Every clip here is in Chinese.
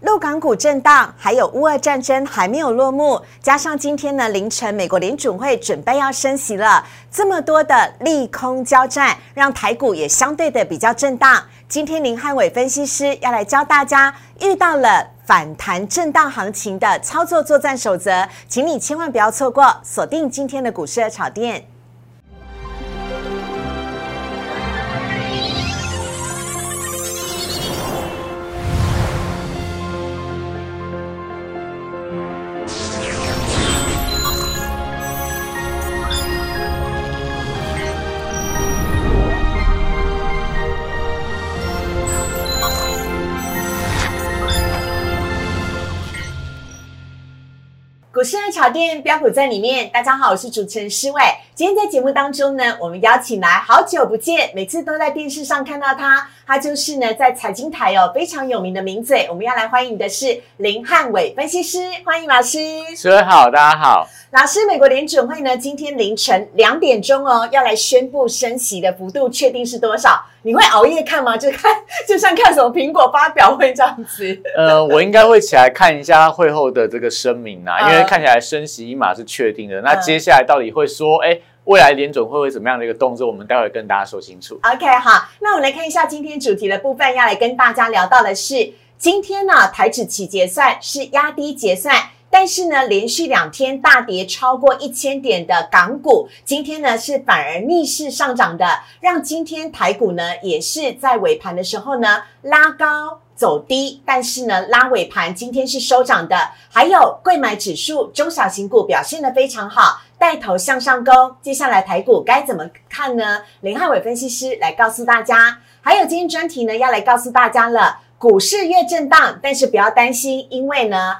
陆港股震荡，还有乌俄战争还没有落幕，加上今天呢凌晨美国联准会准备要升息了，这么多的利空交战，让台股也相对的比较震荡。今天林汉伟分析师要来教大家，遇到了反弹震荡行情的操作作战守则，请你千万不要错过，锁定今天的股市的炒店。我是爱炒店标普在里面，大家好，我是主持人施伟。今天在节目当中呢，我们邀请来好久不见，每次都在电视上看到他，他就是呢在财经台哦非常有名的名嘴。我们要来欢迎的是林汉伟分析师，欢迎老师。施伟好，大家好。老师，美国联准会呢今天凌晨两点钟哦要来宣布升息的幅度，确定是多少？你会熬夜看吗？就看就像看什么苹果发表会这样子。呃，我应该会起来看一下会后的这个声明啊，因为看起来升息一码是确定的。那接下来到底会说，哎，未来联准会会怎么样的一个动作？我们待会跟大家说清楚。OK，好，那我们来看一下今天主题的部分，要来跟大家聊到的是，今天呢台指期结算是压低结算。但是呢，连续两天大跌超过一千点的港股，今天呢是反而逆势上涨的，让今天台股呢也是在尾盘的时候呢拉高走低，但是呢拉尾盘今天是收涨的。还有贵买指数中小型股表现得非常好，带头向上攻。接下来台股该怎么看呢？林汉伟分析师来告诉大家。还有今天专题呢要来告诉大家了，股市越震荡，但是不要担心，因为呢。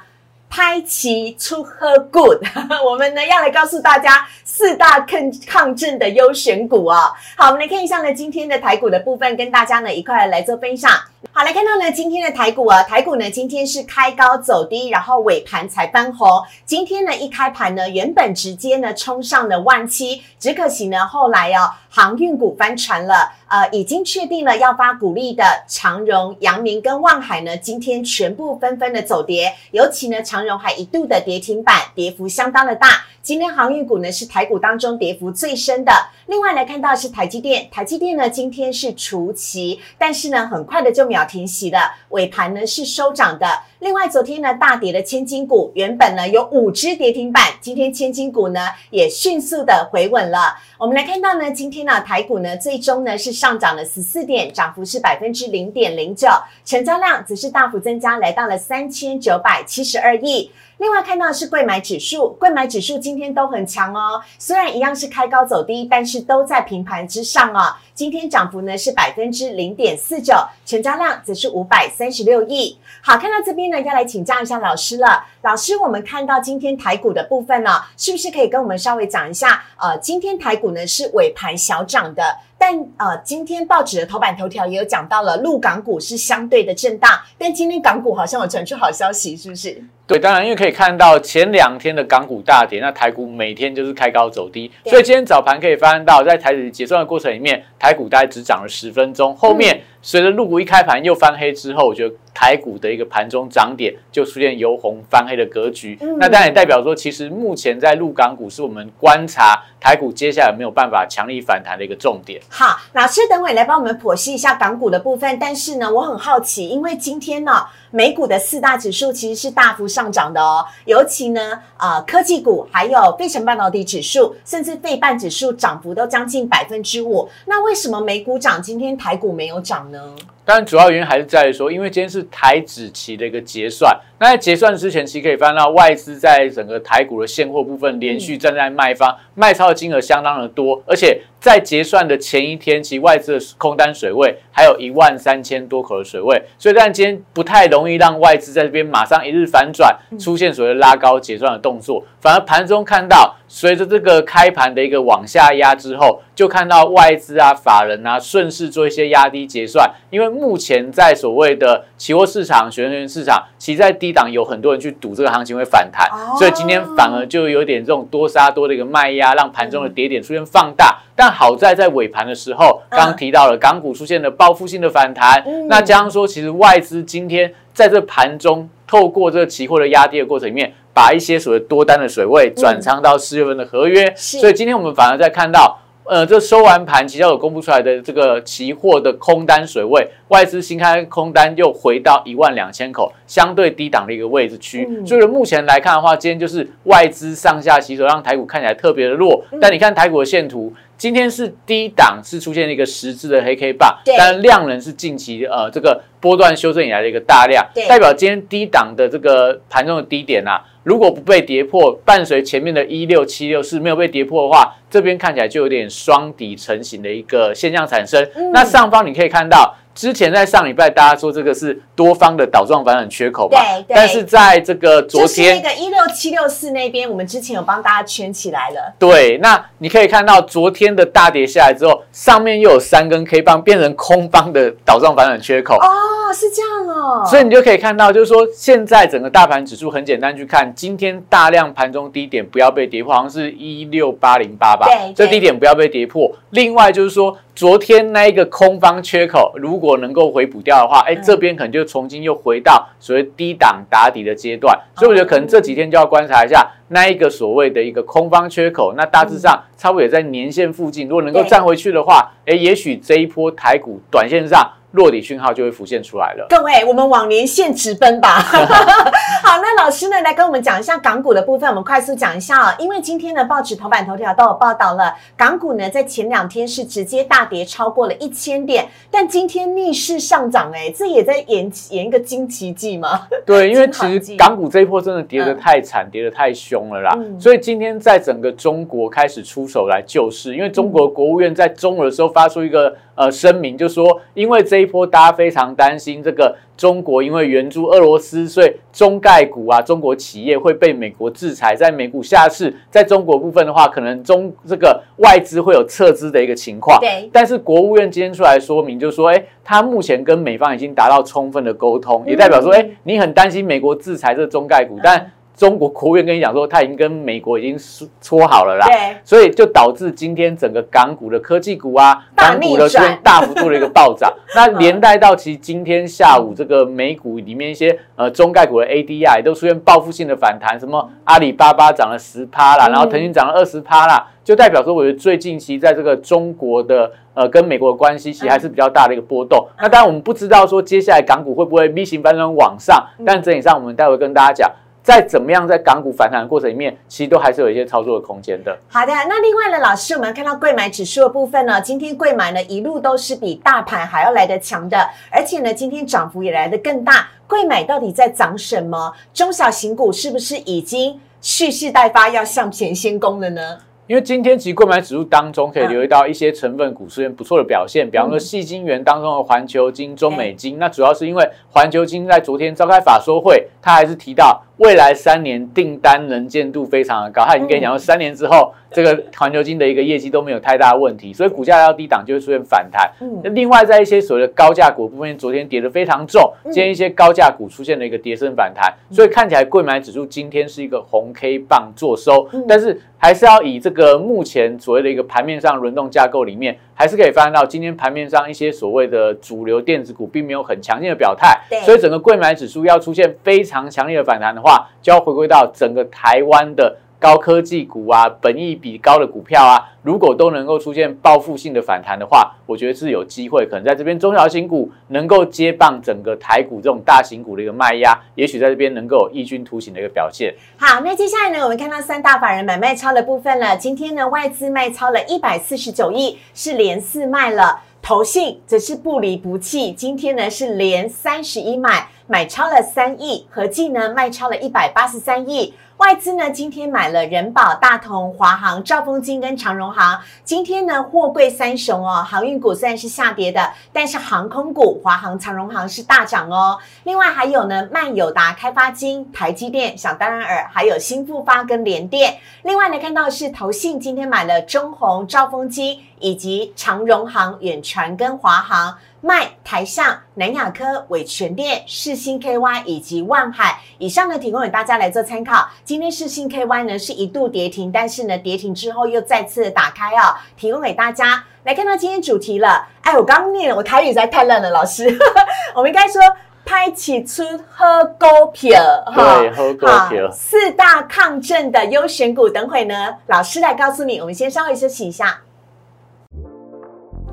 拍齐出喝 good，我们呢要来告诉大家四大抗抗震的优选股啊。好，我们来看一下呢今天的台股的部分，跟大家呢一块来做分享。好，来看到呢今天的台股啊，台股呢今天是开高走低，然后尾盘才翻红。今天呢一开盘呢，原本直接呢冲上了万七，只可惜呢后来哦航运股翻船了。呃，已经确定了要发股利的长荣、阳明跟望海呢，今天全部纷纷的走跌，尤其呢长荣还一度的跌停板，跌幅相当的大。今天航运股呢是台股当中跌幅最深的。另外来看到是台积电，台积电呢今天是除息，但是呢很快的就秒停息的，尾盘呢是收涨的。另外昨天呢大跌的千金股，原本呢有五只跌停板，今天千金股呢也迅速的回稳了。我们来看到呢今天呢台股呢最终呢是上涨了十四点，涨幅是百分之零点零九，成交量则是大幅增加，来到了三千九百七十二亿。另外看到的是贵买指数，贵买指数今天都很强哦，虽然一样是开高走低，但是都在平盘之上哦。今天涨幅呢是百分之零点四九，成交量则是五百三十六亿。好，看到这边呢，要来请教一下老师了。老师，我们看到今天台股的部分呢、是不是可以跟我们稍微讲一下？呃，今天台股呢是尾盘小涨的，但呃，今天报纸的头版头条也有讲到了，陆港股是相对的震荡，但今天港股好像有传出好消息，是不是？对，当然，因为可以看到前两天的港股大跌，那台股每天就是开高走低，所以今天早盘可以发现到，在台指结算的过程里面，台股大概只涨了十分钟，后面随着陆股一开盘又翻黑之后，我觉得台股的一个盘中涨点就出现由红翻黑的格局。嗯那当然也代表说，其实目前在陆港股是我们观察台股接下来有没有办法强力反弹的一个重点。好，老师等会来帮我们剖析一下港股的部分。但是呢，我很好奇，因为今天呢，美股的四大指数其实是大幅上涨的哦，尤其呢，呃，科技股还有费城半导体指数，甚至费半指数涨幅都将近百分之五。那为什么美股涨，今天台股没有涨呢？当然，主要原因还是在于说，因为今天是台指期的一个结算。那在结算之前，其实可以翻到外资在整个台股的现货部分连续站在卖方，卖超的金额相当的多，而且在结算的前一天，其实外资的空单水位还有一万三千多口的水位，所以但今天不太容易让外资在这边马上一日反转，出现所谓的拉高结算的动作，反而盘中看到随着这个开盘的一个往下压之后，就看到外资啊、法人啊顺势做一些压低结算，因为目前在所谓的期货市场、选择权市场，其实在低档有很多人去赌这个行情会反弹，哦。所以今天反而就有点这种多杀多的一个卖压，让盘中的跌点出现放大。但好在在尾盘的时候，刚刚提到了港股出现了报复性的反弹，嗯。那加上说，其实外资今天在这盘中透过这个期货的压低的过程里面，把一些所谓多单的水位转仓到四月份的合约，所以今天我们反而在看到。呃，这收完盘，期交所公布出来的这个期货的空单水位，外资新开空单又回到一万两千口，相对低档的一个位置区。嗯。所以目前来看的话，今天就是外资上下洗手，让台股看起来特别的弱。嗯。但你看台股的线图，今天是低档是出现了一个十字的黑 K 棒对，但量能是近期呃这个波段修正以来的一个大量，代表今天低档的这个盘中的低点啊，如果不被跌破，伴随前面的一六七六是没有被跌破的话，这边看起来就有点双底成型的一个现象产生。嗯那上方你可以看到。之前在上礼拜，大家说这个是多方的倒状反转缺口嘛？对对但是在这个昨就是天那，个一六七六四那边，我们之前有帮大家圈起来了。对，那你可以看到昨天的大跌下来之后，上面又有三根 K 棒变成空方的倒状反转缺口。哦，是这样哦。所以你就可以看到，就是说现在整个大盘指数很简单去看，今天大量盘中低点不要被跌破，好像是一六八零八吧对，这低点不要被跌破。另外就是说，昨天那一个空方缺口如果能够回补掉的话，哎，嗯这边可能就重新又回到所谓低档打底的阶段。所以我觉得可能这几天就要观察一下那一个所谓的一个空方缺口，那大致上差不多也在年线附近，如果能够站回去的话，哎，也许这一波台股短线上落底讯号就会浮现出来了。各位，我们往年线直奔吧。好，那老师呢来跟我们讲一下港股的部分，我们快速讲一下哦。因为今天的报纸头版头条都有报道了，港股呢在前两天是直接大跌超过了一千点，但今天逆势上涨，哎，这也在演演一个惊奇迹吗？对，因为其实港股这一波真的跌得嗯太惨，跌得太凶了啦，嗯所以今天在整个中国开始出手来救市，因为中国国务院在中午的时候发出一个呃声明，就说因为这一波大家非常担心这个中国因为援助俄罗斯，所以中概股啊中国企业会被美国制裁，在美股下市，在中国部分的话，可能中这个外资会有撤资的一个情况。对，但是国务院今天出来说明，就是说，哎，他目前跟美方已经达到充分的沟通，也代表说，嗯哎，你很担心美国制裁这个中概股，但中国国务院跟你讲说，他已经跟美国已经说说好了啦。对，所以就导致今天整个港股的科技股啊，港股的出现大幅度的一个暴涨，那连带到其实今天下午这个美股里面一些呃中概股的 ADR 也都出现报复性的反弹，什么阿里巴巴涨了十趴啦，嗯然后腾讯涨了二十趴啦，就代表说我觉得最近期在这个中国的呃跟美国的关系其实还是比较大的一个波动。那当然我们不知道说接下来港股会不会 V 型反转往上，但整体上我们待会跟大家讲。在怎么样在港股反弹的过程里面，其实都还是有一些操作的空间的。好的，那另外呢，老师，我们看到贵买指数的部分呢，今天贵买呢一路都是比大盘还要来得强的，而且呢，今天涨幅也来得更大。贵买到底在涨什么？中小型股是不是已经蓄势待发，要向前先攻了呢？因为今天其实购买指数当中可以嗯留意到一些成分股出现不错的表现，比方说细晶元当中的环球金、中美金，那主要是因为环球金在昨天召开法说会，它还是提到未来三年订单能见度非常的高，他已经跟你讲说三年之后这个环球金的一个业绩都没有太大问题，所以股价要低档就会出现反弹。嗯。那另外，在一些所谓的高价股部分，昨天跌得非常重，嗯。今天一些高价股出现了一个跌升反弹，所以看起来贵买指数今天是一个红 K 棒做收嗯，但是还是要以这个目前所谓的一个盘面上轮动架构里面，还是可以发现到今天盘面上一些所谓的主流电子股并没有很强劲的表态对，所以整个贵买指数要出现非常强烈的反弹的话，就要回归到整个台湾的。高科技股啊，本益比高的股票啊，如果都能够出现报复性的反弹的话，我觉得是有机会，可能在这边中小型股能够接棒整个台股这种大型股的一个卖压，也许在这边能够有异军突起的一个表现。好，那接下来呢，我们看到三大法人买卖超的部分了。今天呢，外资卖超了一百四十九亿，是连四卖了。投信则是不离不弃，今天呢是连三十一买，买超了三亿，合计呢卖超了一百八十三亿。外资呢今天买了人保、大同、华航、兆丰金跟长荣航。今天呢货柜三雄哦，航运股虽然是下跌的，但是航空股华航、长荣航是大涨哦。另外还有呢万友达、开发金、台积电、想当然尔，还有新复发跟联电。另外呢看到是投信今天买了中宏、兆丰金以及长荣航、远传跟华航。卖台上、南亚科、伟全店、世新 KY 以及万海，以上呢提供给大家来做参考。今天世新 KY 呢是一度跌停，但是呢跌停之后又再次的打开哦，提供给大家来看到今天主题了。哎，我刚刚念了，我台语实在太烂了，老师，我们应该说。拍起出喝高票，对，喝股票。四大抗震的优选股，等会呢，老师来告诉你。我们先稍微休息一下，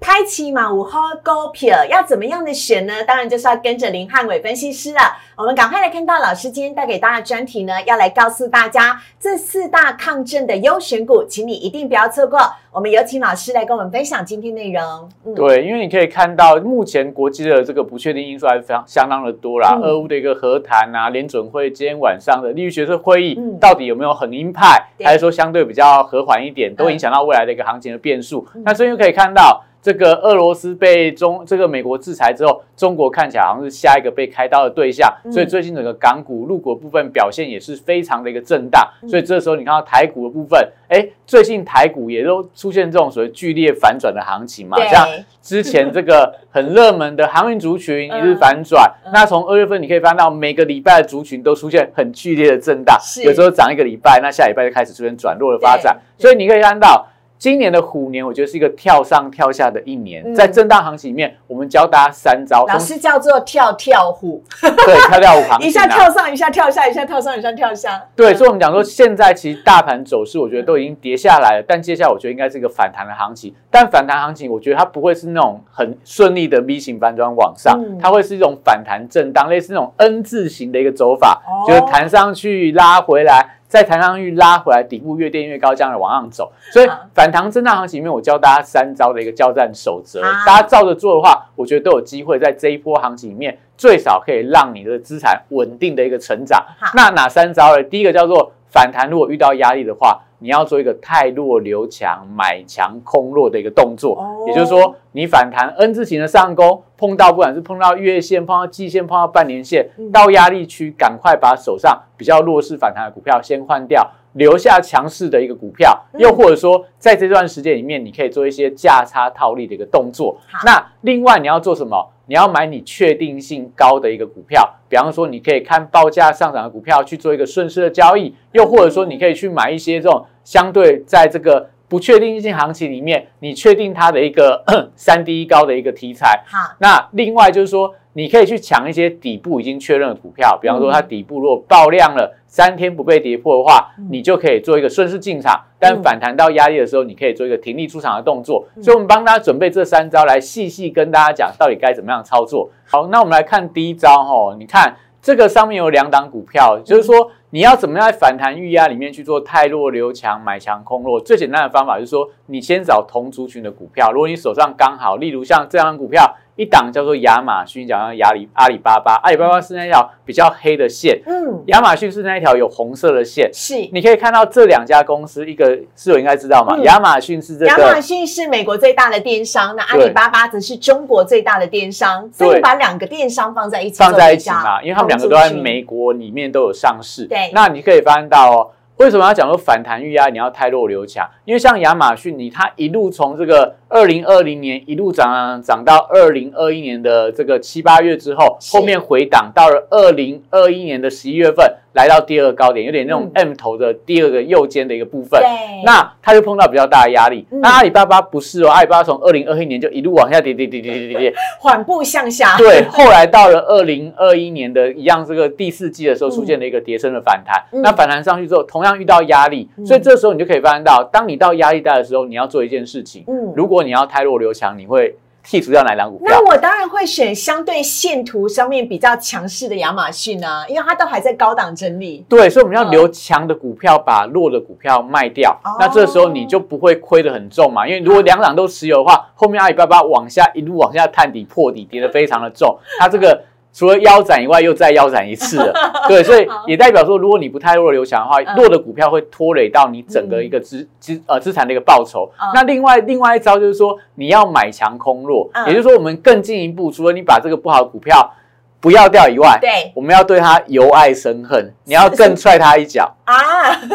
开启马五号股票要怎么样的选呢？当然就是要跟着林汉伟分析师了。我们赶快来看到老师今天带给大家的专题呢，要来告诉大家这四大抗震的优选股，请你一定不要错过。我们有请老师来跟我们分享今天内容。对，因为你可以看到目前国际的这个不确定因素还是非常相当的多啦。俄乌的一个和谈啊，联准会今天晚上的利率决策会议，到底有没有很鹰派，还是说相对比较和缓一点，都影响到未来的一个行情的变数。那所以可以看到。这个俄罗斯被中这个美国制裁之后，中国看起来好像是下一个被开刀的对象，所以最近整个港股、陆股部分表现也是非常的一个震荡。所以这时候你看到台股的部分，哎，最近台股也都出现这种所谓剧烈反转的行情嘛，像之前这个很热门的航运族群 一日反转，那从二月份你可以翻到每个礼拜的族群都出现很剧烈的震荡，有时候涨一个礼拜，那下礼拜就开始出现转弱的发展，所以你可以看到。今年的虎年，我觉得是一个跳上跳下的一年。在震荡行情里面，我们教大家三招，老师叫做跳跳虎。对，跳跳虎行情，一下跳上，一下跳下，一下跳上，一下跳下。对，所以我们讲说，现在其实大盘走势，我觉得都已经跌下来了，但接下来我觉得应该是一个反弹的行情。但反弹行情，我觉得它不会是那种很顺利的 V 型反转往上，它会是一种反弹震荡，类似那种 N 字形的一个走法，就是弹上去拉回来。在弹上去拉回来，底部越垫越高，这样的往上走。所以反弹震荡行情里面，我教大家三招的一个交战守则，大家照着做的话，我觉得都有机会在这一波行情里面，最少可以让你的资产稳定的一个成长。那哪三招呢？第一个叫做反弹，如果遇到压力的话。你要做一个太弱留强，买强空弱的一个动作，也就是说，你反弹 N 字形的上攻，碰到不管是碰到月线、碰到季线、碰到半年线，到压力区，赶快把手上比较弱势反弹的股票先换掉，留下强势的一个股票，又或者说，在这段时间里面，你可以做一些价差套利的一个动作。那另外你要做什么？你要买你确定性高的一个股票，比方说，你可以看报价上涨的股票去做一个顺势的交易，又或者说，你可以去买一些这种相对在这个不确定性行情里面，你确定它的一个 三低一高的一个题材。好，那另外就是说。你可以去抢一些底部已经确认的股票，比方说它底部如果爆量了，三天不被跌破的话，你就可以做一个顺势进场。但反弹到压力的时候，你可以做一个停利出场的动作。所以，我们帮大家准备这三招，来细细跟大家讲到底该怎么样操作。好，那我们来看第一招哦，你看这个上面有两档股票，就是说你要怎么样在反弹预压里面去做太弱留强，买强空弱。最简单的方法就是说，你先找同族群的股票，如果你手上刚好，例如像这样股票。一档叫做亚马逊，讲到亚里阿里巴巴，阿里巴巴是那条比较黑的线，嗯，亚马逊是那一条有红色的线，是。你可以看到这两家公司，一个是我应该知道嘛，亚马逊是这个，亚马逊是美国最大的电商，那阿里巴巴则是中国最大的电商，所以把两个电商放在一起，放在一起嘛，因为他们两个都在美国里面都有上市，对。那你可以发现到哦。为什么要讲说反弹预压？你要太弱留强，因为像亚马逊，你它一路从这个二零二零年一路涨涨到二零二一年的这个七八月之后，后面回档到了二零二一年的十一月份。来到第二个高点，有点那种 M 头的第二个右肩的一个部分，那它就碰到比较大的压力。那阿里巴巴不是哦，阿里巴巴从二零二一年就一路往下跌，跌跌跌跌跌跌，缓步向下。对，后来到了二零二一年的一样，这个第四季的时候出现了一个跌升的反弹。那反弹上去之后，同样遇到压力，所以这时候你就可以发现到，当你到压力带的时候，你要做一件事情。嗯，如果你要太弱留强，你会。剔除掉哪两股票？那我当然会选相对线图上面比较强势的亚马逊啊，因为它都还在高档整理。对，所以我们要留强的股票，把弱的股票卖掉。那这时候你就不会亏得很重嘛？因为如果两档都持有的话，后面阿里巴巴往下一路往下探底破底，跌得非常的重，它这个。除了腰斩以外，又再腰斩一次了，对，所以也代表说，如果你不太弱留强的话，弱的股票会拖累到你整个一个资资呃资产的一个报酬。那另外另外一招就是说，你要买强空弱，也就是说，我们更进一步，除了你把这个不好的股票。不要掉以外，对，我们要对他由爱生恨，你要更踹他一脚啊！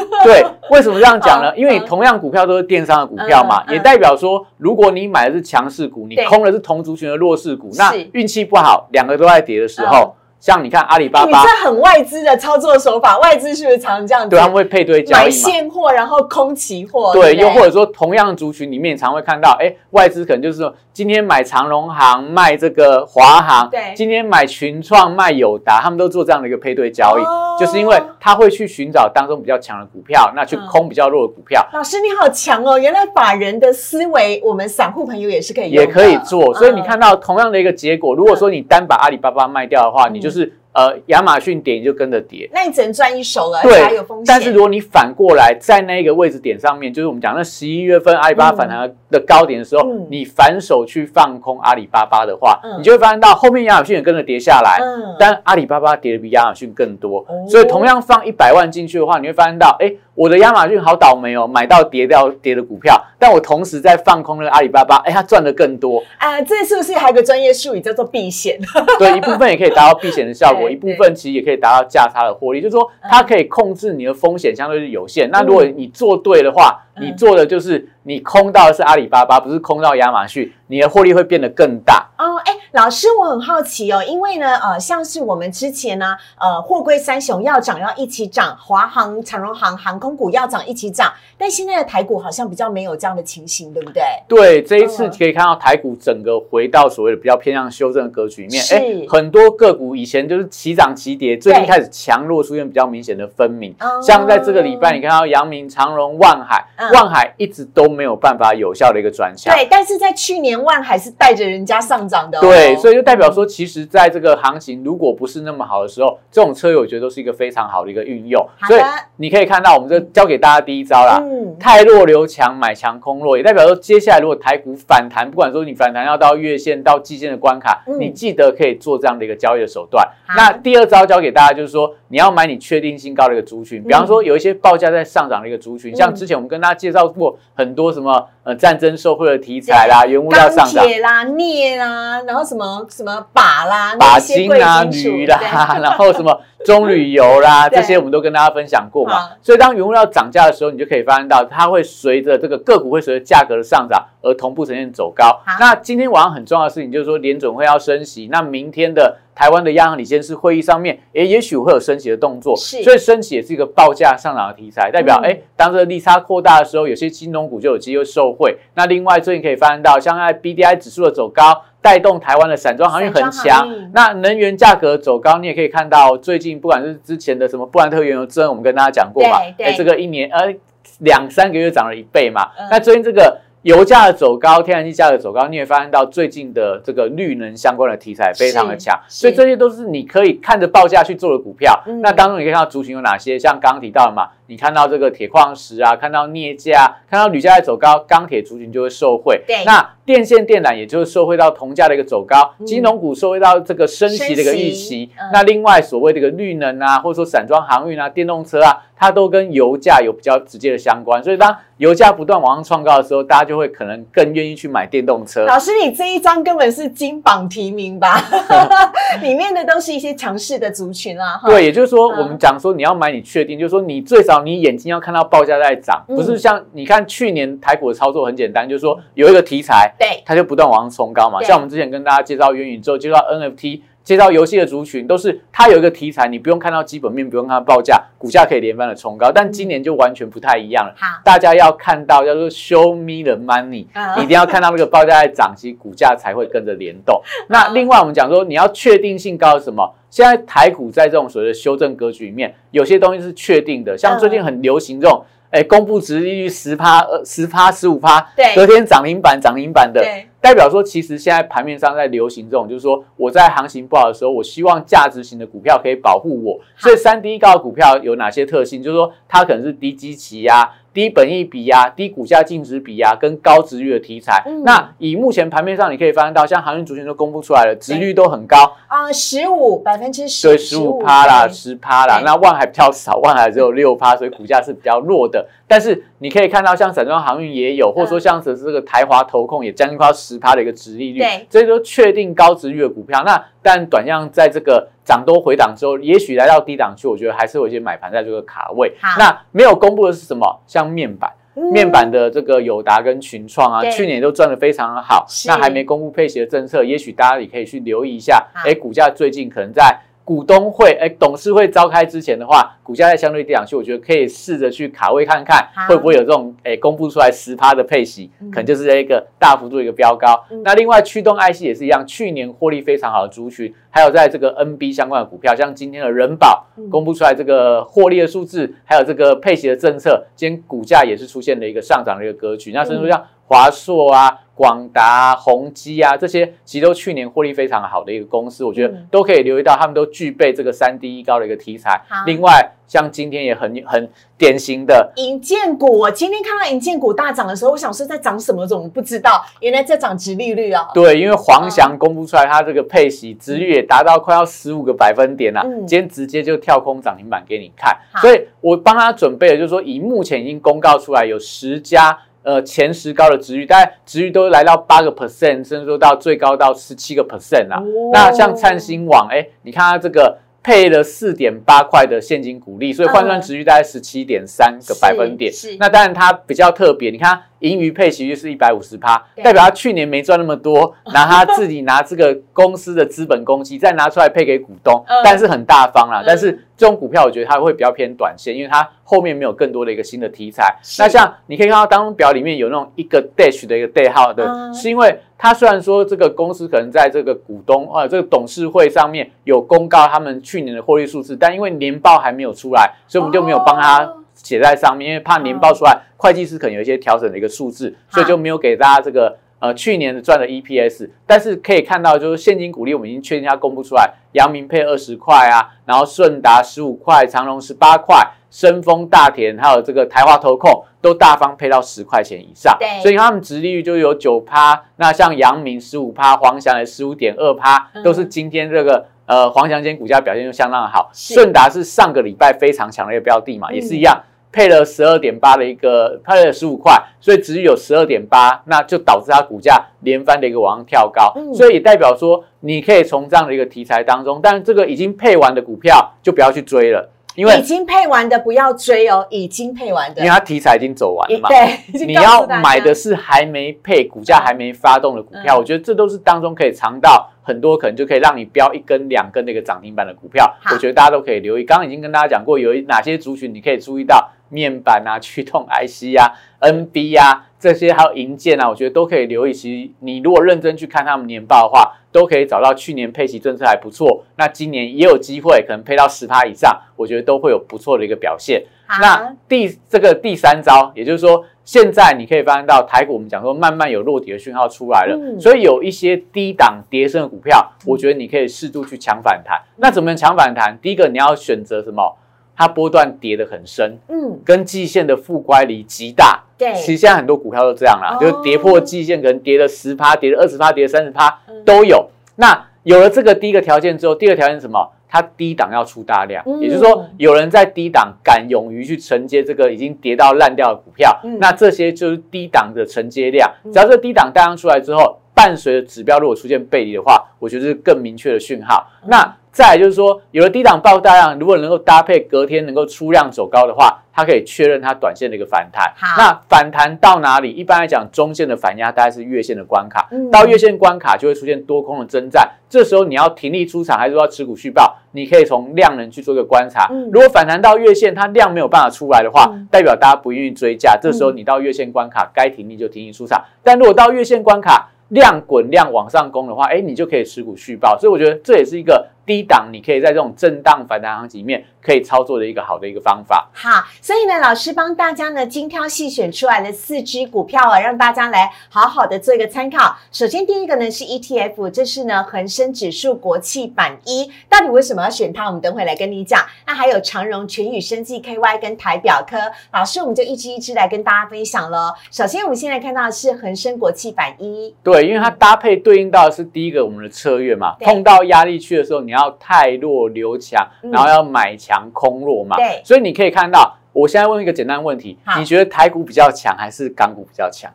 对，为什么这样讲呢？因为你同样股票都是电商的股票嘛，也代表说，如果你买的是强势股，你空的是同族群的弱势股，那运气不好，两个都在跌的时候。像你看阿里巴你巴，这很外资的操作手法，外资是不是常常这样子？对，他们会配对交易买。现货，然后空期货，对又或者说同样的族群里面，常会看到，哎，外资可能就是说，今天买长荣行，卖这个华航，对。今天买群创，卖友达，他们都做这样的一个配对交易，哦。就是因为他会去寻找当中比较强的股票，那去嗯空比较弱的股票。老师你好强哦！原来法人的思维，我们散户朋友也是可以也可以做，所以你嗯。看到同样的一个结果，如果说你单把阿里巴巴卖掉的话，嗯。你就是呃亚马逊跌你就跟着跌，那你只能赚一手了，对有风险。但是如果你反过来在那个位置点上面，就是我们讲那十一月份阿里巴巴反弹的高点的时候，嗯。你反手去放空阿里巴巴的话，嗯。你就会发现到后面亚马逊也跟着跌下来。嗯，但阿里巴巴跌的比亚马逊更多，哦。所以同样放一百万进去的话，你会发现到，哎，我的亚马逊好倒霉哦，买到跌掉跌的股票，但我同时在放空那个阿里巴巴，哎，它赚的更多，啊，这是不是还有个专业术语叫做避险？对，一部分也可以达到避险的效果，一部分其实也可以达到价差的获利，就是说它可以控制你的风险相对是有限。那如果你做对的话，嗯你做的就是你空到的是阿里巴巴，不是空到亚马逊，你的获利会变得更大。哦，哎，老师，我很好奇哦，因为呢，呃，像是我们之前呢，呃，货柜三雄要涨要一起涨，华航、长荣航航空股要涨一起涨，但现在的台股好像比较没有这样的情形，对不对？对，这一次嗯可以看到台股整个回到所谓的比较偏向修正的格局里面，是哎，很多个股以前就是齐涨齐跌，最近对开始强弱出现比较明显的分明。哦像在这个礼拜，你看到阳明、长荣、万海，嗯万海一直都没有办法有效的一个转向。对，但是在去年万海是带着人家上涨的、哦，对，所以以就代表说，其实在这个行情如果不是那么好的时候，这种车友我觉得都是一个非常好的一个运用。所以你可以看到，我们这教给大家第一招啦。嗯，太弱留强，买强空弱，也代表说，接下来如果台股反弹，不管说你反弹要到月线、到季线的关卡，嗯你记得可以做这样的一个交易的手段。那第二招教给大家就是说，你要买你确定性高的一个族群，比方说有一些报价在上涨的一个族群，嗯像之前我们跟大家介绍过很多什么呃战争受惠的题材啦，原物料上涨。铁啦、镍啦，然后什么什么钯啦、钯那些贵金啊、金属铝啦，然后什么中铝油啦，这些我们都跟大家分享过嘛。所以当原物料涨价的时候，你就可以发现到它会随着这个个股会随着价格的上涨而同步呈现走高。那今天晚上很重要的事情就是说联准会要升息，那明天的台湾的央行理监事会议上面，也也许会有升息的动作，所以升息也是一个报价上涨的题材，代表嗯哎、当这个利差扩大的时候，有些金融股就有机会受惠。那另外最近可以发现到，像在 B D I 指数的走高，带动台湾的散装航运很强。那能源价格走高，你也可以看到最近不管是之前的什么布兰特原油增，我们跟大家讲过嘛，哎，这个一年呃两三个月涨了一倍嘛。嗯那最近这个。油价的走高，天然气价格走高，你也发现到最近的这个绿能相关的题材非常的强，所以这些都是你可以看着报价去做的股票。嗯那当中你可以看到族群有哪些，像刚刚提到的嘛，你看到这个铁矿石啊，看到镍价，看到铝价在走高，钢铁族群就会受惠。对那电线电缆也就是受惠到铜价的一个走高，嗯金融股受惠到这个升息的一个预期。嗯那另外所谓这个绿能啊，或者说散装航运啊、电动车啊，它都跟油价有比较直接的相关。所以当油价不断往上创高的时候，大家就会可能更愿意去买电动车。老师，你这一张根本是金榜题名吧？里面的都是一些强势的族群啊。哈，对，也就是说，嗯我们讲说你要买，你确定，就是说你最少你眼睛要看到报价在涨，嗯不是像你看去年台股的操作很简单，就是说有一个题材，对它就不断往上冲高嘛。像我们之前跟大家介绍元宇宙、介绍 NFT、介绍游戏的族群，都是它有一个题材，你不用看到基本面，不用看到报价，股价可以连番的冲高。但今年就完全不太一样了。好，大家要看到叫做 show me the money，、一定要看到那个报价在涨，其实股价才会跟着联动。那另外我们讲说，你要确定性高是什么？现在台股在这种所谓的修正格局里面，有些东西是确定的，像最近很流行这种。哎，公布值利率十趴、呃十趴、十五趴，对隔天涨停板、涨停板的，代表说，其实现在盘面上在流行这种，就是说我在行情不好的时候，我希望价值型的股票可以保护我。所以三低高的股票有哪些特性？就是说它可能是低基期呀、低本益比呀、低股价净值比呀、跟高值率的题材。嗯那以目前盘面上，你可以发现到，像航运族群都公布出来了，值率都很高，啊，十五百分之十，所以十五趴啦、十趴啦。那万海比较少，万海只有六趴，所以股价是比较弱的。但是你可以看到，像散装航运也有，或者说像是这个台华投控也将近快要十趴的一个值利率，对这些都确定高值率的股票。那但短量在这个涨多回档之后，也许来到低档区，我觉得还是有一些买盘在这个卡位。那没有公布的是什么？像面板。嗯面板的这个友达跟群创啊，去年都赚得非常的好。那还没公布配息的政策，也许大家也可以去留意一下。好哎，股价最近可能在股东会，哎，董事会召开之前的话，股价在相对低档区，我觉得可以试着去卡位看看，会不会有这种哎公布出来十趴的配息，可能就是一个大幅度一个飙高。那另外驱动 IC 也是一样，去年获利非常好的族群，还有在这个 NB 相关的股票，像今天的人保公布出来这个获利的数字，还有这个配息的政策，今天股价也是出现了一个上涨的一个格局。那甚至像华硕啊。广达、宏基啊，这些其实都去年获利非常好的一个公司，我觉得都可以留意到，他们都具备这个三低一高的一个题材。另外，像今天也很很典型的银建股，我今天看到银建股大涨的时候，我想说在涨什么？怎么不知道？原来在涨殖利率啊！对，因为黄翔公布出来，它这个配息殖率也达到快要十五个百分点了，今天直接就跳空涨停板给你看。所以我帮他准备的就是说，以目前已经公告出来有十家。呃，前十高的值域，大概值域都来到八个 percent，甚至说到最高到十七个 percent 啊。那像灿星网，哎，你看它这个配了四点八块的现金股利，所以换算值域大概十七点三个百分点。是。那当然它比较特别，你看盈余配息就是一百五十趴，代表他去年没赚那么多，拿他自己拿这个公司的资本公积再拿出来配给股东，但是很大方啦。但是这种股票，我觉得它会比较偏短线，因为它。后面没有更多的一个新的题材。那像你可以看到，当中表里面有那种一个 dash 的一个 day 号的，是因为它虽然说这个公司可能在这个股东啊这个董事会上面有公告他们去年的获利数字，但因为年报还没有出来，所以我们就没有帮他写在上面，因为怕年报出来，会计师可能有一些调整的一个数字，所以就没有给大家这个。呃，去年的赚的 EPS，但是可以看到，就是现金股利，我们已经确定它公布出来，阳明配二十块啊，然后顺达十五块，长隆十八块，深丰大田还有这个台华投控都大方配到十块钱以上，对，所以他们殖利率就有九趴，那像阳明十五趴，黄翔也十五点二趴，都是今天这个呃黄翔今天股价表现就相当的好，顺达是上个礼拜非常强的一个标的嘛，也是一样。配了十二点八的一个，配了十五块，所以只有十二点八，那就导致它股价连番的一个往上跳高，所以也代表说你可以从这样的一个题材当中，但这个已经配完的股票就不要去追了，因为已经配完的不要追哦，已经配完的，因为它题材已经走完了嘛。对，你要买的是还没配、股价还没发动的股票，我觉得这都是当中可以尝到很多可能就可以让你标一根、两根的一个涨停板的股票，我觉得大家都可以留意。刚刚已经跟大家讲过，有哪些族群你可以注意到。面板啊，驱动 IC 啊，NB 啊，这些还有银件啊，我觉得都可以留意。其实你如果认真去看他们年报的话，都可以找到去年配息政策还不错，那今年也有机会可能配到十趴以上，我觉得都会有不错的一个表现。那第这个第三招，也就是说，现在你可以发现到台股，我们讲说慢慢有落底的讯号出来了，所以有一些低档跌升的股票，我觉得你可以适度去抢反弹。那怎么抢反弹？第一个你要选择什么？它波段跌得很深，嗯，跟季线的负乖离极大，对，其实现在很多股票都这样啦，就是跌破季线，可能跌了十趴，跌了二十趴，跌了三十趴都有。那有了这个第一个条件之后，第二个条件是什么？它低档要出大量，也就是说，有人在低档敢勇于去承接这个已经跌到烂掉的股票，那这些就是低档的承接量。只要这低档大量出来之后，伴随着指标如果出现背离的话，我觉得是更明确的讯号。那再就是说，有了低档爆大量，如果能够搭配隔天能够出量走高的话，它可以确认它短线的一个反弹。那反弹到哪里？一般来讲，中线的反压大概是月线的关卡，到月线关卡就会出现多空的征战。这时候你要停利出场，还是说要持股续报？你可以从量能去做一个观察。如果反弹到月线，它量没有办法出来的话，代表大家不愿意追价。这时候你到月线关卡该停利就停利出场。但如果到月线关卡量滚量往上攻的话，哎，你就可以持股续报。所以我觉得这也是一个。低档，你可以在这种震荡反弹行情里面可以操作的一个好的一个方法。好，所以呢，老师帮大家呢精挑细选出来的四只股票啊，让大家来好好的做一个参考。首先第一个呢是 ETF，这是呢恒生指数国企版一，到底为什么要选它？我们等会来跟你讲。那还有长荣全宇生技 KY 跟台表科，老师我们就一支一支来跟大家分享喽。首先我们现在看到的是恒生国企版一，对，因为它搭配对应到的是第一个我们的策略嘛，碰到压力区的时候你。要太弱留强，然后要买强空弱嘛。对，所以你可以看到，我现在问一个简单问题：你觉得台股比较强还是港股比较强？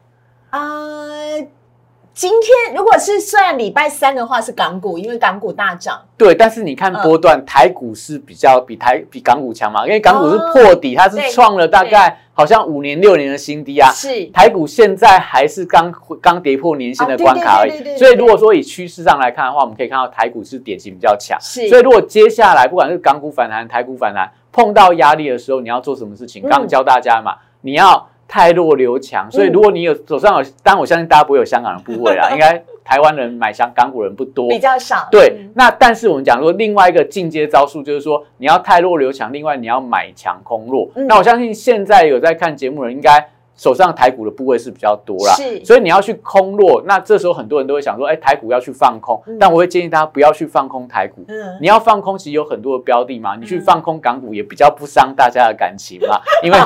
呃，今天如果是算礼拜三的话，是港股，因为港股大涨。对，但是你看波段，台股是比较比台比港股强嘛，因为港股是破底，它是创了大概好像五年六年的新低啊。是台股现在还是刚刚跌破年线的关卡而已。所以如果说以趋势上来看的话，我们可以看到台股是典型比较强。是，所以如果接下来不管是港股反弹、台股反弹，碰到压力的时候，你要做什么事情？刚刚教大家嘛，你要。太弱留强，所以如果你有手上有，当然我相信大家不会有香港的部位啦，应该台湾人买香港股人不多，比较少。对，那但是我们讲说另外一个进阶招数，就是说你要太弱留强，另外你要买强空弱。那我相信现在有在看节目的人应该。手上台股的部位是比较多啦，是，所以你要去空落，那这时候很多人都会想说，哎，台股要去放空，但我会建议大家不要去放空台股，嗯，你要放空，其实有很多的标的嘛，你去放空港股也比较不伤大家的感情嘛，因为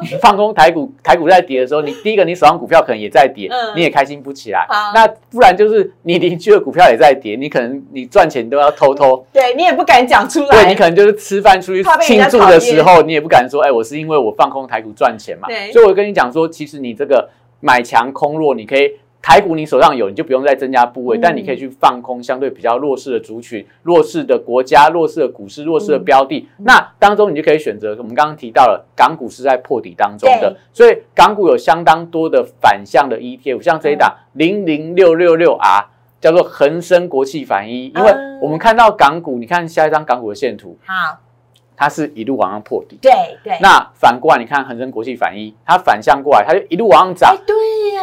你放空台股，台股在跌的时候，你第一个你手上股票可能也在跌，你也开心不起来，那不然就是你邻居的股票也在跌，你可能你赚钱都要偷偷，对你也不敢讲出来，对你可能就是吃饭出去庆祝的时候，你也不敢说，哎，我是因为我放空台股赚钱嘛，所以我跟你讲。讲说，其实你这个买强空弱，你可以台股你手上有，你就不用再增加部位，但你可以去放空相对比较弱势的族群、弱势的国家、弱势的股市、弱势的标的。那当中你就可以选择，我们刚刚提到了港股是在破底当中的，所以港股有相当多的反向的 ETF，像这一档零零六六六 R，叫做恒生国际反一，因为我们看到港股，你看下一张港股的线图，好。它是一路往上破底，对对。那反过来，你看恒生国际反一，它反向过来，它就一路往上涨，对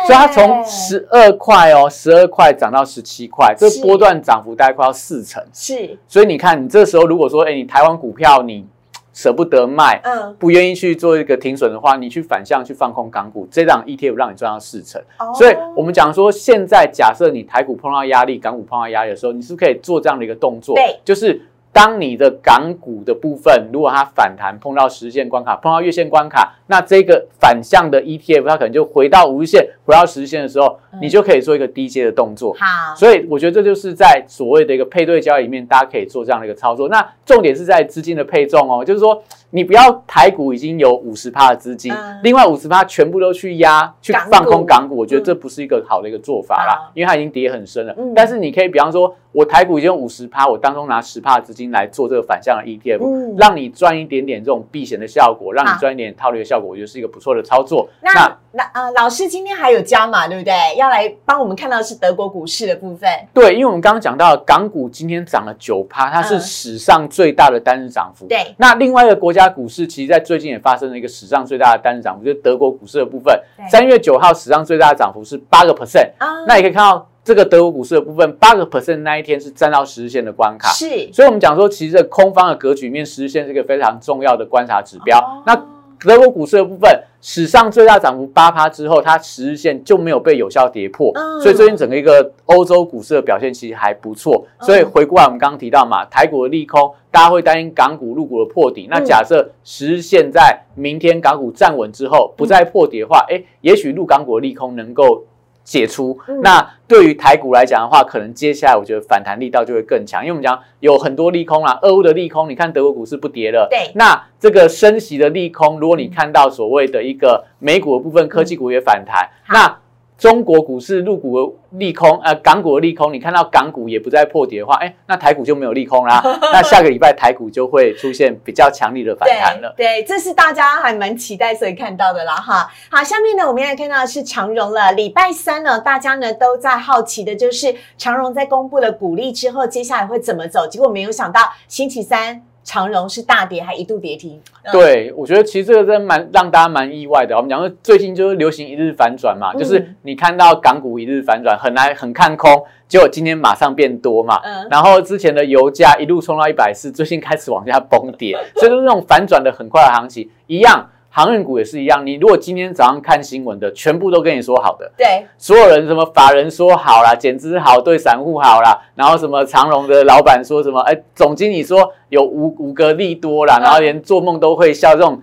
所以它从十二块哦，十二块涨到十七块，这波段涨幅大概快要四成。是。所以你看，你这时候如果说，哎，你台湾股票你 舍不得卖，嗯，不愿意去做一个停损的话，你去反向去放空港股，这档 ETF 让你赚到四成。所以我们讲说，现在假设你台股碰到压力，港股碰到压力的时候，你是不是可以做这样的一个动作？对，就是。当你的港股的部分，如果它反弹碰到实线关卡，碰到月线关卡，那这个反向的 ETF 它可能就回到五日线，回到实线的时候，你就可以做一个低阶的动作。好，所以我觉得这就是在所谓的一个配对交易里面，大家可以做这样的一个操作。那重点是在资金的配重哦，就是说。你不要台股已经有五十趴的资金，另外五十趴全部都去压去放空港股，我觉得这不是一个好的一个做法啦，因为它已经跌很深了。但是你可以比方说，我台股已经五十趴，我当中拿十趴的资金来做这个反向的 ETF，让你赚一点点这种避险的效果，让你赚一点套利的效果，我觉得是一个不错的操作。那那呃，老师今天还有加码，对不对？要来帮我们看到是德国股市的部分。对，因为我们刚刚讲到港股今天涨了九趴，它是史上最大的单日涨幅。对，那另外一个国家。股市其实，在最近也发生了一个史上最大的单日涨幅，就是德国股市的部分。三月九号史上最大的涨幅是八个 percent。那你可以看到，这个德国股市的部分，八个 percent 那一天是站到十日线的关卡。是，所以我们讲说，其实这空方的格局面，十日线是一个非常重要的观察指标。那德国股市的部分。史上最大涨幅八趴之后，它十日线就没有被有效跌破，所以最近整个一个欧洲股市的表现其实还不错。所以回顾来，我们刚刚提到嘛，台股的利空，大家会担心港股、入股的破底。那假设十日线在明天港股站稳之后不再破底的话，哎，也许入港股的利空能够。解除，那对于台股来讲的话，可能接下来我觉得反弹力道就会更强，因为我们讲有很多利空啦，俄乌的利空，你看德国股市不跌了，对，那这个升息的利空，如果你看到所谓的一个美股的部分科技股也反弹，那。中国股市入股的利空，呃，港股的利空，你看到港股也不再破底的话，哎，那台股就没有利空啦。那下个礼拜台股就会出现比较强力的反弹了。对，这是大家还蛮期待所以看到的啦，哈。好，下面呢，我们来看到的是长荣了。礼拜三呢，大家呢都在好奇的就是长荣在公布了股利之后，接下来会怎么走？结果没有想到星期三。长荣是大跌，还一度跌停。对，我觉得其实这个真蛮让大家蛮意外的。我们讲说最近就是流行一日反转嘛，就是你看到港股一日反转，很难很看空，结果今天马上变多嘛。嗯。然后之前的油价一路冲到一百四，最近开始往下崩跌，所以就是那种反转的很快的行情一样。航运股也是一样，你如果今天早上看新闻的，全部都跟你说好的，对，所有人什么法人说好啦，减资好，对散户好啦，然后什么长隆的老板说什么，哎，总经理说有五五个利多啦，然后连做梦都会笑，这种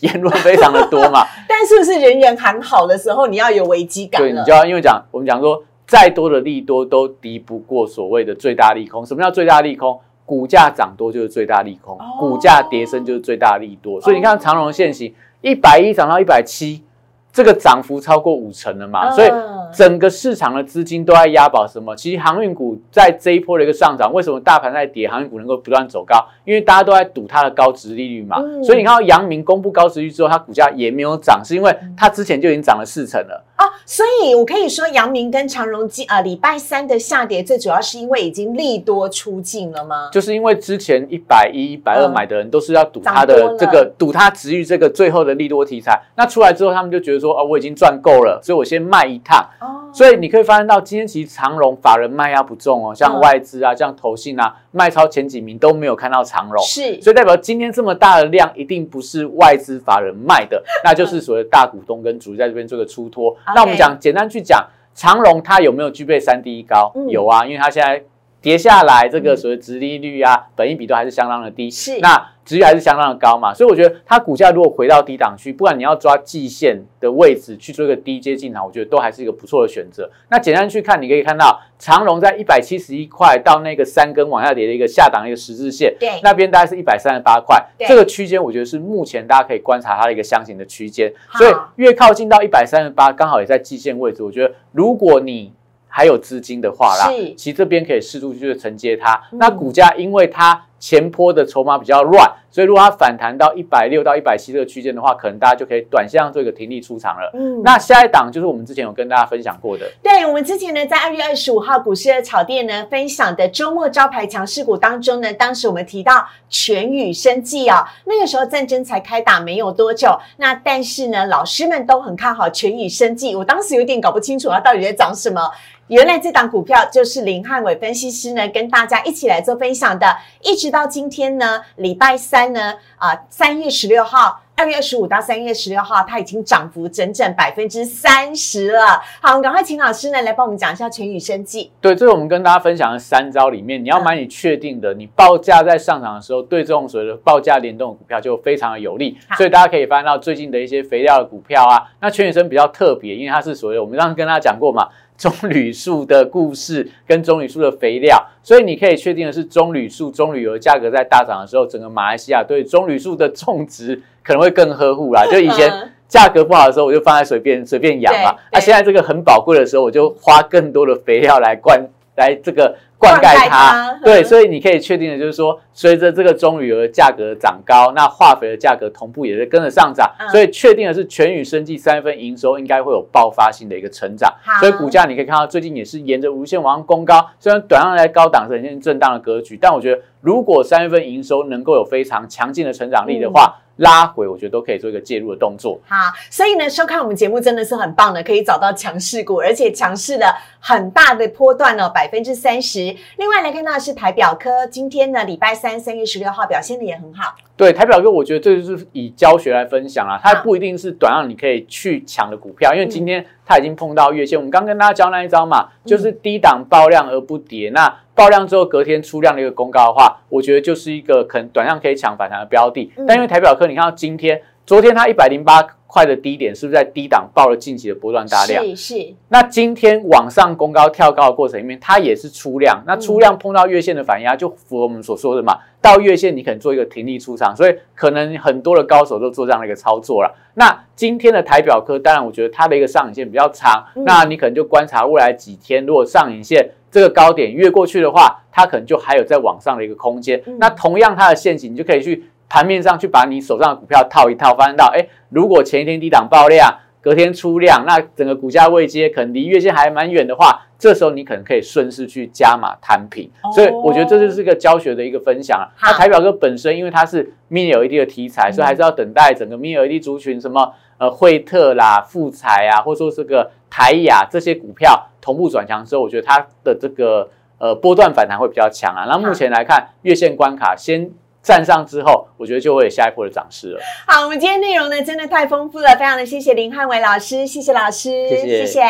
言论非常的多嘛。但是不是人人喊好的时候，你要有危机感？对，你就要因为讲我们讲说，再多的利多都敌不过所谓的最大利空。什么叫最大利空？股价涨多就是最大利空，股价跌升就是最大利多。所以你看长隆的现形。一百一涨到一百七，这个涨幅超过五成了嘛？所以整个市场的资金都在押宝什么？其实航运股在这一波的一个上涨，为什么大盘在跌，航运股能够不断走高？因为大家都在赌它的高值利率嘛。嗯所以你看到阳明公布高值率之后，它股价也没有涨，是因为它之前就已经涨了四成了。哦，所以我可以说，阳明跟长荣今呃礼拜三的下跌，最主要是因为已经利多出尽了吗？就是因为之前一百一、一百二嗯买的人都是要赌它的这个赌它值域这个最后的利多题材，那出来之后，他们就觉得说，哦，我已经赚够了，所以我先卖一趟。哦，所以你可以发现到，今天其实长荣法人卖压不重哦，像嗯。外资啊、像投信啊，卖超前几名都没有看到长荣，是。所以代表今天这么大的量，一定不是外资法人卖的，那就是所谓的大股东跟主力在这边做个出脱。那我们讲简单去讲，长荣它有没有具备三低一高？嗯。有啊，因为它现在跌下来，这个所谓殖利率啊、本益比都还是相当的低，是。那值率还是相当的高嘛，所以我觉得它股价如果回到低档区，不管你要抓季线的位置去做一个低阶进场，我觉得都还是一个不错的选择。那简单去看，你可以看到长荣在一百七十一块到那个三根往下跌的一个下档的一个十字线，对。那边大概是一百三十八块对，这个区间我觉得是目前大家可以观察它的一个箱型的区间，所以越靠近到一百三十八，刚好也在季线位置，我觉得如果你还有资金的话啦是，其实这边可以适度去承接它。嗯那股价因为它前坡的筹码比较乱，所以如果它反弹到一百六到一百七这个区间的话，可能大家就可以短线上做一个停利出场了。嗯那下一档就是我们之前有跟大家分享过的，对我们之前呢，在二月二十五号股市的炒店呢分享的周末招牌强势股当中呢，当时我们提到全宇生技哦，那个时候战争才开打没有多久，那但是呢，老师们都很看好全宇生技，我当时有点搞不清楚它到底在涨什么。原来这档股票就是林汉伟分析师呢跟大家一起来做分享的，一直到今天呢，礼拜三呢，啊、三月十六号。二月二十五到三月十六号，它已经涨幅整整百分之三十了。好，我们赶快请老师呢来帮我们讲一下全宇生技。对，这是我们跟大家分享的三招里面，你要买你确定的，你报价在上涨的时候，对这种所谓的报价联动的股票就非常的有利。所以大家可以发现到最近的一些肥料的股票啊，那全宇生比较特别，因为它是所谓我们刚刚跟大家讲过嘛，棕榈树的故事跟棕榈树的肥料，所以你可以确定的是，棕榈树、棕榈油价格在大涨的时候，整个马来西亚对棕榈树的种植可能会更呵护啦。就以前嗯价格不好的时候，我就放在随便随便养嘛对。那、现在这个很宝贵的时候，我就花更多的肥料来灌来这个灌灌溉溉它。它对，嗯所以你可以确定的就是说，随着这个棕榈油的价格涨高，那化肥的价格同步也是跟着上涨。嗯所以确定的是，全宇生技三月份营收应该会有爆发性的一个成长。所以股价你可以看到最近也是沿着无限往上攻高，虽然短上在高档是很震荡的格局，但我觉得如果三月份营收能够有非常强劲的成长力的话，嗯拉回我觉得都可以做一个介入的动作。好，所以呢，收看我们节目真的是很棒的，可以找到强势股，而且强势的很大的波段哦，百分之三十。另外来看到的是台表科，今天呢礼拜三三月十六号表现的也很好，对台表哥，我觉得这就是以教学来分享啊，它不一定是短让你可以去抢的股票，因为嗯今天它已经碰到月线。我们刚跟大家教那一招嘛，就是低档爆量而不跌。那爆量之后隔天出量的一个公告的话，我觉得就是一个可能短量可以抢反弹的标的嗯。但因为台表科，你看到今天、昨天它一百零八块的低点，是不是在低档报了近期的波段大量？是是，那今天往上攻高跳高的过程里面，它也是出量，那出量碰到月线的反压，就符合我们所说的嘛。到月线你可能做一个停利出场，所以可能很多的高手都做这样的一个操作了。那今天的台表科，当然我觉得它的一个上影线比较长，嗯那你可能就观察未来几天，如果上影线这个高点越过去的话，它可能就还有在往上的一个空间。嗯那同样它的陷阱，你就可以去盘面上去把你手上的股票套一套，发现到，哎，如果前一天低档爆量。隔天出量，那整个股价位阶可能离月线还蛮远的话，这时候你可能可以顺势去加码摊平。哦所以我觉得这就是个教学的一个分享啊。那台表哥本身因为它是 mini LED 的题材，所以还是要等待整个 mini LED 族群什么呃惠特啦、富彩啊，或者说这个台雅这些股票同步转强之后，我觉得它的这个呃波段反弹会比较强啊。那目前来看，月线关卡先站上之后，我觉得就会有下一波的涨势了。好，我们今天内容呢真的太丰富了，非常的谢谢林汉伟老师，谢谢老师，谢谢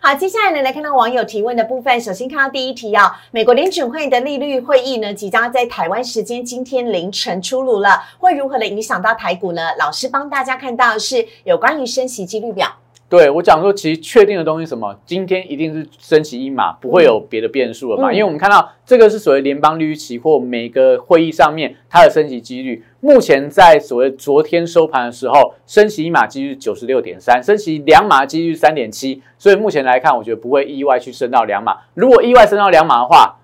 好，接下来呢来看到网友提问的部分，首先看到第一题啊，美国联准会的利率会议呢即将在台湾时间今天凌晨出炉了，会如何的影响到台股呢？老师帮大家看到的是有关于升息几率表。对我讲说，其实确定的东西什么？今天一定是升息一码，不会有别的变数了嘛？嗯因为我们看到这个是所谓联邦利率期货每个会议上面它的升息几率，目前在所谓昨天收盘的时候，升息一码几率九十六点三，升息两码几率三点七，所以目前来看，我觉得不会意外去升到两码。如果意外升到两码的话，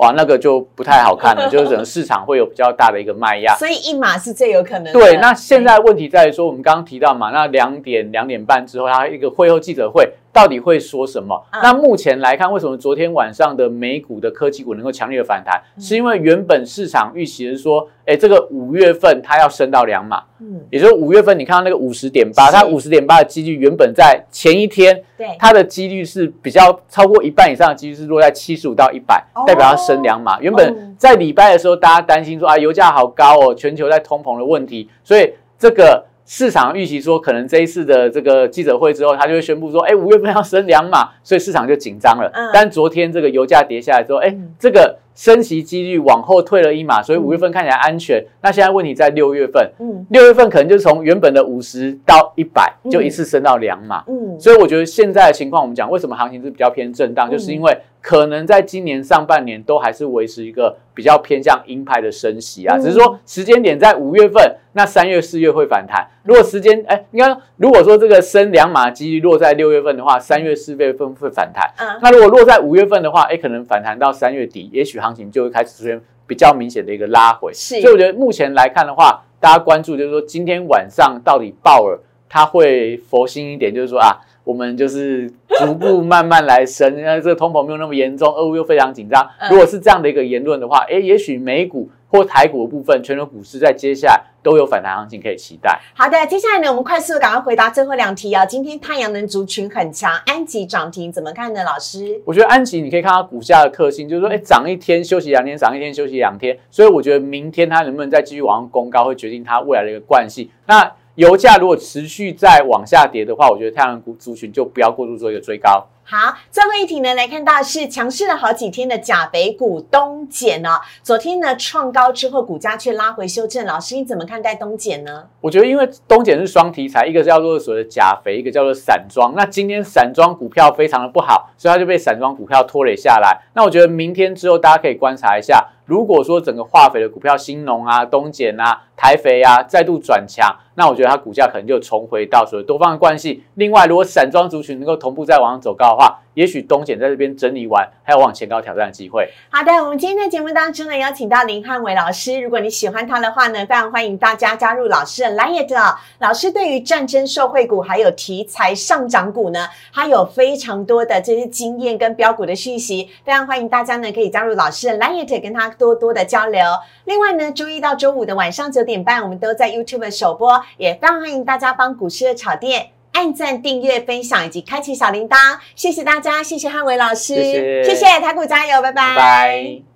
哇，那个就不太好看了，就是整个市场会有比较大的一个卖压。所以一码是最有可能的。对，那现在问题在于说，我们刚刚提到嘛，那两点两点半之后，它一个会后记者会到底会说什么？嗯。那目前来看，为什么昨天晚上的美股的科技股能够强烈的反弹？嗯。是因为原本市场预期是说，哎，这个五月份它要升到两码，嗯，也就是五月份你看到那个五十点八，它五十点八的几率原本在前一天对，它的几率是比较超过一半以上的几率是落在七十五到一百、哦。代表它升两码。原哦本在礼拜的时候，大家担心说啊，油价好高哦，全球在通膨的问题，所以这个市场预期说，可能这一次的这个记者会之后，他就会宣布说，哎，五月份要升两码，所以市场就紧张了。嗯。但昨天这个油价跌下来之后，哎嗯，这个升息几率往后退了一码，所以五月份看起来安全。那现在问题在六月份，嗯。六月份可能就从原本的五十到一百，就一次升到两码。嗯，所以我觉得现在的情况，我们讲为什么行情是比较偏震荡，嗯。就是因为可能在今年上半年都还是维持一个比较偏向鹰派的升息啊，嗯。只是说时间点在五月份，那三月、四月会反弹。如果时间哎，应该如果说这个升两码几率落在六月份的话，三月、四月份会反弹。嗯那如果落在五月份的话，哎，可能反弹到三月底，也许行情就会开始出现比较明显的一个拉回。是所以我觉得目前来看的话，大家关注就是说今天晚上到底鲍尔他会佛心一点，就是说啊，我们就是逐步慢慢来升，因为这个通膨没有那么严重，俄乌又非常紧张嗯。如果是这样的一个言论的话，诶，也许美股或台股的部分，全球股市在接下来都有反弹行情可以期待。好的，接下来呢，我们快速地赶快回答最后两题啊。今天太阳能族群很强，安吉涨停怎么看呢？老师？我觉得安吉你可以看它股价的特性，就是说，哎，涨一天休息两天，涨一天休息两天，所以我觉得明天它能不能再继续往上攻高，会决定它未来的一个惯性。那油价如果持续再往下跌的话，我觉得太阳能股族群就不要过度做一个追高。好，最后一题呢，来看到是强势了好几天的甲北股东碱哦，昨天呢创高之后，股价却拉回修正。老师你怎么看待东碱呢？我觉得，因为东碱是双题材，一个叫做所谓的钾肥，一个叫做散装。那今天散装股票非常的不好，所以它就被散装股票拖累下来。那我觉得明天之后，大家可以观察一下，如果说整个化肥的股票，新农啊、东碱啊、台肥啊再度转强，那我觉得它股价可能就重回到所谓多方的关系。另外，如果散装族群能够同步再往上走高的话，也许东碱在这边整理完，还有往前高挑战的机会。好的，我们今天的节目当中呢，邀请到林汉伟老师。如果你喜欢他的话呢，非常欢迎大家加入老师的 Line 哦。老师对于战争受惠股还有题材上涨股呢，他有非常多的这些经验跟标股的讯息，非常欢迎大家呢可以加入老师的 Line 跟他多多的交流。另外呢，周一到周五的晚上九点半，我们都在 YouTube 首播，也非常欢迎大家帮股市的炒店。按赞、订阅、分享以及开启小铃铛，谢谢大家，谢谢汉伟老师，谢谢谢谢台股加油，拜拜拜拜。